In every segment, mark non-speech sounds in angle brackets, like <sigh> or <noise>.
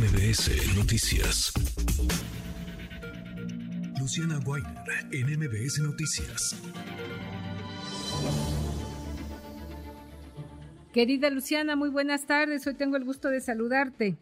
MBS Noticias. Luciana Weiner en MBS Noticias. Querida Luciana, muy buenas tardes. Hoy tengo el gusto de saludarte.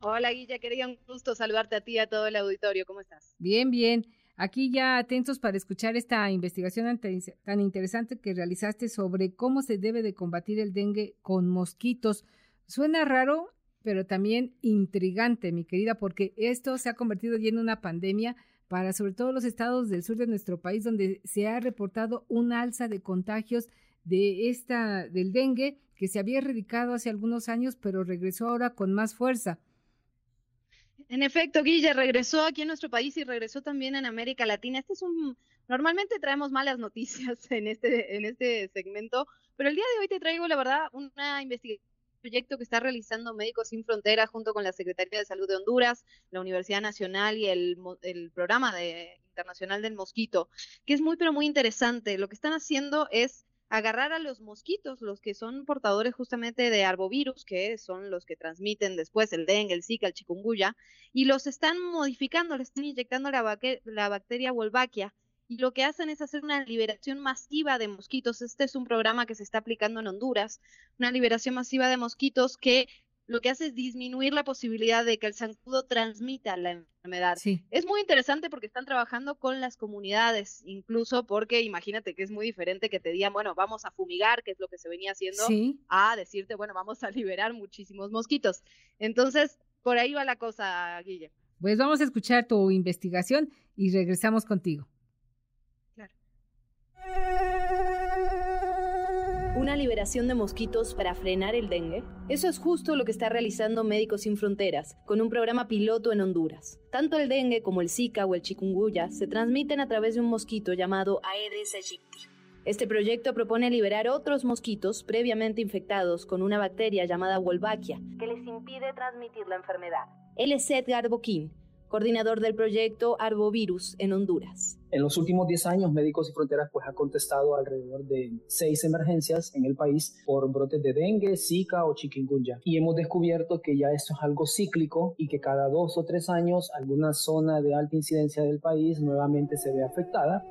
Hola Guilla, quería un gusto saludarte a ti y a todo el auditorio. ¿Cómo estás? Bien, bien. Aquí ya atentos para escuchar esta investigación tan interesante que realizaste sobre cómo se debe de combatir el dengue con mosquitos. Suena raro, pero también intrigante, mi querida, porque esto se ha convertido ya en una pandemia para sobre todo los estados del sur de nuestro país donde se ha reportado un alza de contagios de esta del dengue que se había erradicado hace algunos años, pero regresó ahora con más fuerza. En efecto, Guille regresó aquí en nuestro país y regresó también en América Latina. Este es un normalmente traemos malas noticias <laughs> en este en este segmento, pero el día de hoy te traigo la verdad una investigación proyecto que está realizando Médicos Sin Fronteras junto con la Secretaría de Salud de Honduras, la Universidad Nacional y el, el programa de, internacional del mosquito, que es muy pero muy interesante. Lo que están haciendo es agarrar a los mosquitos, los que son portadores justamente de arbovirus, que son los que transmiten después el dengue, el zika, el chikungunya, y los están modificando, le están inyectando la, la bacteria Wolbachia, y lo que hacen es hacer una liberación masiva de mosquitos. Este es un programa que se está aplicando en Honduras, una liberación masiva de mosquitos que lo que hace es disminuir la posibilidad de que el zancudo transmita la enfermedad. Sí. Es muy interesante porque están trabajando con las comunidades, incluso porque imagínate que es muy diferente que te digan, bueno, vamos a fumigar, que es lo que se venía haciendo, a decirte, bueno, vamos a liberar muchísimos mosquitos. Entonces, por ahí va la cosa, Guille. Pues vamos a escuchar tu investigación y regresamos contigo. ¿Una liberación de mosquitos para frenar el dengue? Eso es justo lo que está realizando Médicos Sin Fronteras, con un programa piloto en Honduras. Tanto el dengue como el Zika o el chikungunya se transmiten a través de un mosquito llamado Aedes aegypti. Este proyecto propone liberar otros mosquitos previamente infectados con una bacteria llamada Wolbachia, que les impide transmitir la enfermedad. Él es Edgar Boquín, coordinador del proyecto Arbovirus en Honduras. En los últimos 10 años, Médicos Sin Fronteras pues, ha contestado alrededor de seis emergencias en el país por brotes de dengue, zika o chikungunya. Y hemos descubierto que ya esto es algo cíclico y que cada dos o tres años alguna zona de alta incidencia del país nuevamente se ve afectada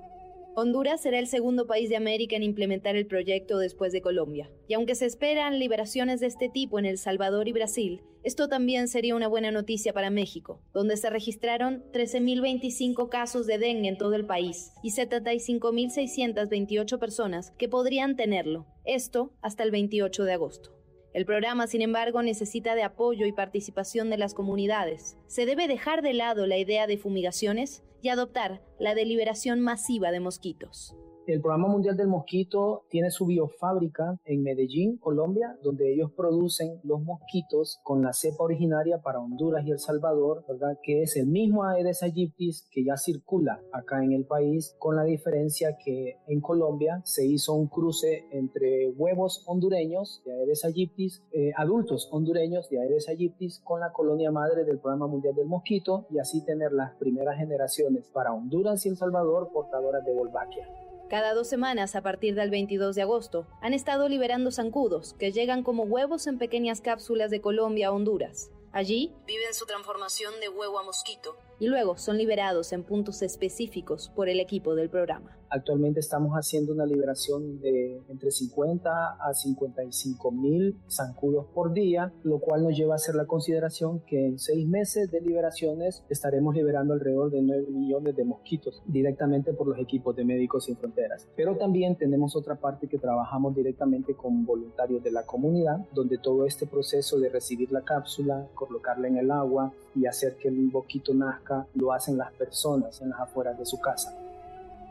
Honduras será el segundo país de América en implementar el proyecto después de Colombia. Y aunque se esperan liberaciones de este tipo en El Salvador y Brasil, esto también sería una buena noticia para México, donde se registraron 13.025 casos de dengue en todo el país y 75.628 personas que podrían tenerlo. Esto hasta el 28 de agosto. El programa, sin embargo, necesita de apoyo y participación de las comunidades. Se debe dejar de lado la idea de fumigaciones y adoptar la deliberación masiva de mosquitos. El Programa Mundial del Mosquito tiene su biofábrica en Medellín, Colombia, donde ellos producen los mosquitos con la cepa originaria para Honduras y El Salvador, ¿verdad? Que es el mismo Aedes aegyptis que ya circula acá en el país, con la diferencia que en Colombia se hizo un cruce entre huevos hondureños de Aedes aegyptis, eh, adultos hondureños de Aedes aegyptis, con la colonia madre del Programa Mundial del Mosquito y así tener las primeras generaciones para Honduras y El Salvador portadoras de Wolbachia. Cada dos semanas, a partir del 22 de agosto, han estado liberando zancudos, que llegan como huevos en pequeñas cápsulas de Colombia a Honduras. Allí viven su transformación de huevo a mosquito y luego son liberados en puntos específicos por el equipo del programa. Actualmente estamos haciendo una liberación de entre 50 a 55 mil zancudos por día, lo cual nos lleva a hacer la consideración que en seis meses de liberaciones estaremos liberando alrededor de 9 millones de mosquitos directamente por los equipos de Médicos Sin Fronteras. Pero también tenemos otra parte que trabajamos directamente con voluntarios de la comunidad, donde todo este proceso de recibir la cápsula, colocarla en el agua y hacer que el mosquito nazca lo hacen las personas en las afueras de su casa.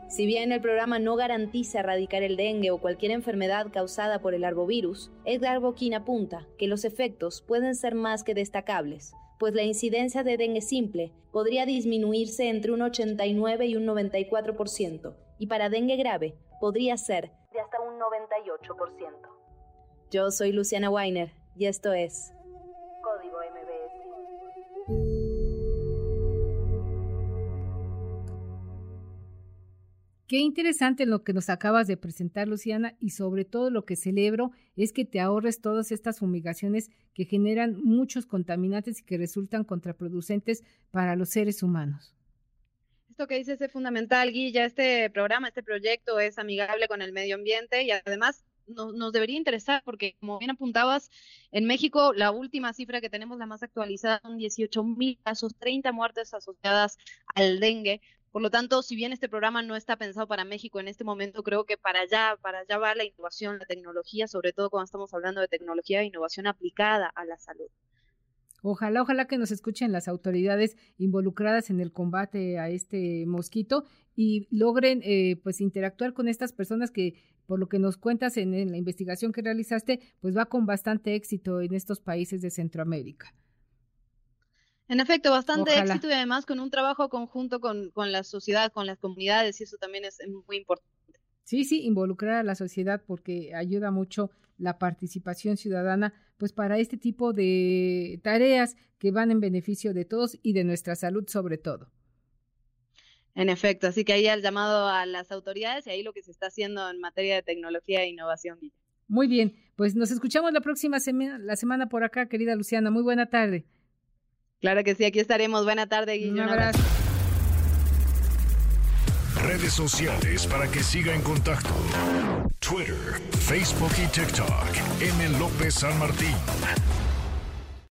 Si bien el programa no garantiza erradicar el dengue o cualquier enfermedad causada por el arbovirus, Edgar Boquín apunta que los efectos pueden ser más que destacables, pues la incidencia de dengue simple podría disminuirse entre un 89 y un 94%, y para dengue grave podría ser de hasta un 98%. Yo soy Luciana Weiner y esto es Qué interesante lo que nos acabas de presentar, Luciana, y sobre todo lo que celebro es que te ahorres todas estas fumigaciones que generan muchos contaminantes y que resultan contraproducentes para los seres humanos. Esto que dices es fundamental, Guilla. Este programa, este proyecto es amigable con el medio ambiente y además nos, debería interesar porque, como bien apuntabas, en México la última cifra que tenemos, la más actualizada, son 18 mil casos, 30 muertes asociadas al dengue. Por lo tanto, si bien este programa no está pensado para México en este momento, creo que para allá, para allá va la innovación, la tecnología, sobre todo cuando estamos hablando de tecnología e innovación aplicada a la salud. Ojalá, ojalá que nos escuchen las autoridades involucradas en el combate a este mosquito y logren eh, pues interactuar con estas personas que por lo que nos cuentas en, en la investigación que realizaste, pues va con bastante éxito en estos países de Centroamérica. En efecto, bastante éxito y además con un trabajo conjunto con, con, la sociedad, con las comunidades, y eso también es muy importante. Sí, sí, involucrar a la sociedad porque ayuda mucho la participación ciudadana, pues para este tipo de tareas que van en beneficio de todos y de nuestra salud sobre todo. En efecto, así que ahí el llamado a las autoridades y ahí lo que se está haciendo en materia de tecnología e innovación. Muy bien, pues nos escuchamos la próxima semana, la semana por acá, querida Luciana. Muy buena tarde. Claro que sí, aquí estaremos. Buena tarde, Guillermo. Un abrazo. Redes sociales para que siga en contacto: Twitter, Facebook y TikTok. M. López San Martín.